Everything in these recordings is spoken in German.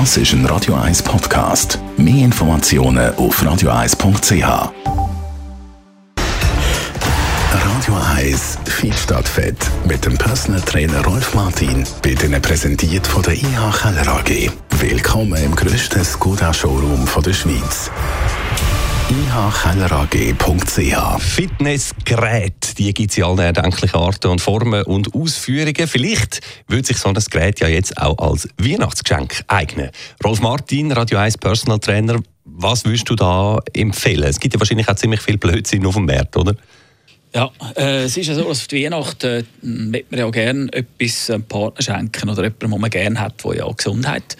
Das ist ein Radio 1 Podcast. Mehr Informationen auf radio1.ch. Radio 1 Feed statt Fett mit dem Personal Trainer Rolf Martin wird Ihnen präsentiert von der IH Keller AG. Willkommen im grössten Skoda-Showroom der Schweiz ihkellerag.ch Fitnessgerät, die gibt es in allen erdenklichen Arten und Formen und Ausführungen. Vielleicht würde sich so ein Gerät ja jetzt auch als Weihnachtsgeschenk eignen. Rolf Martin, Radio 1 Personal Trainer, was würdest du da empfehlen? Es gibt ja wahrscheinlich auch ziemlich viel Blödsinn auf dem Markt, oder? Ja, äh, es ist ja so, dass auf die Weihnachten äh, man ja gerne etwas einem Partner schenken oder jemandem, den man gerne hat, der ja Gesundheit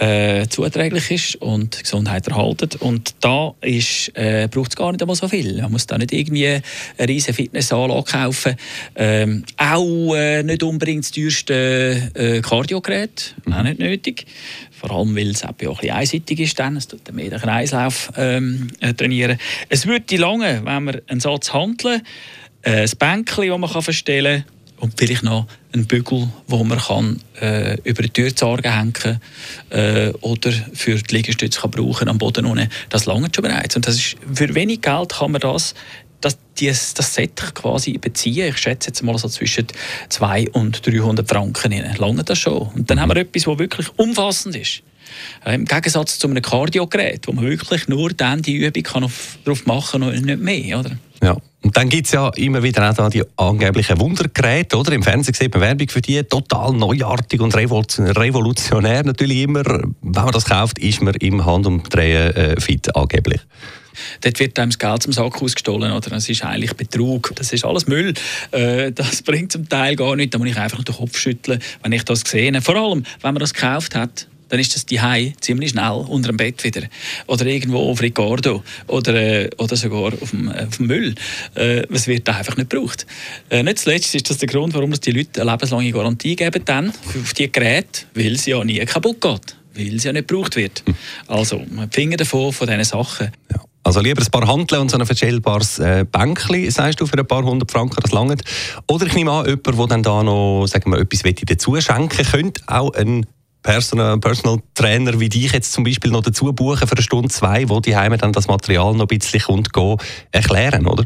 äh, zuträglich ist und Gesundheit erhalten. Und da äh, braucht es gar nicht einmal so viel. Man muss da nicht irgendwie eine riesige Fitnessanlage kaufen. Ähm, auch äh, nicht unbedingt das teuerste äh, Kardiogerät, mhm. auch nicht nötig. Vor allem, weil es auch ein bisschen einseitig ist. Dann. Es tut mehr den Kreislauf ähm, äh, trainieren. Es würde lange, wenn wir einen Satz handeln, äh, ein Bänkchen, das man verstellen kann, und vielleicht noch einen Bügel, wo man kann, äh, über die Türzarge hängen kann äh, oder für die Liegestütze kann brauchen am Boden unten. Das lange schon bereits. Und das ist, für wenig Geld kann man das, das, das, das Set quasi beziehen. Ich schätze jetzt mal so zwischen 200 und 300 Franken. Lange das schon. Und dann haben wir etwas, das wirklich umfassend ist. Äh, Im Gegensatz zu einem Kardiogerät, wo man wirklich nur dann die Übung kann machen kann und nicht mehr. Oder? Ja. Und dann gibt es ja immer wieder auch da die angeblichen Wundergeräte, oder? Im Fernsehen sieht man Werbung für die, total neuartig und revolutionär natürlich immer. Wenn man das kauft, ist man im Handumdrehen äh, fit angeblich. Dort wird einem das Geld zum Sack ausgestohlen. Oder? Das ist eigentlich Betrug. Das ist alles Müll. Äh, das bringt zum Teil gar nichts. Da muss ich einfach den Kopf schütteln, wenn ich das sehe. Vor allem, wenn man das gekauft hat, dann ist das die ziemlich schnell unter dem Bett wieder. Oder irgendwo auf Ricardo oder, äh, oder sogar auf dem, äh, auf dem Müll. Äh, es wird einfach nicht gebraucht. Äh, nicht zuletzt ist das der Grund, warum die Leute eine lebenslange Garantie geben dann auf diese Geräte, weil sie ja nie kaputt geht. Weil sie ja nicht gebraucht wird. Hm. Also, Finger davon, von diesen Sachen. Ja. Also lieber ein paar Handeln und so ein verstellbares äh, Bänkchen, sagst du, für ein paar hundert Franken, das langt. Oder ich nehme an, jemand, der dann da noch sagen wir, etwas dazu schenken könnte auch ein Personal, Personal Trainer wie dich jetzt zum Beispiel noch dazu buchen für eine Stunde, zwei, wo die Heime dann das Material noch ein bisschen kommt, gehen, erklären, oder?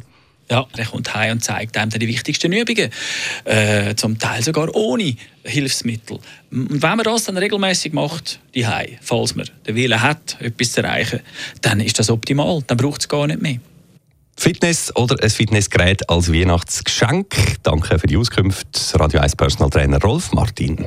Ja, er kommt heim und zeigt einem die wichtigsten Übungen. Äh, zum Teil sogar ohne Hilfsmittel. Und wenn man das dann regelmäßig macht, die Heim, falls man den Willen hat, etwas zu erreichen, dann ist das optimal. Dann braucht es gar nicht mehr. Fitness oder ein Fitnessgerät als Weihnachtsgeschenk. Danke für die Auskunft, Radio 1 Personal Trainer Rolf Martin.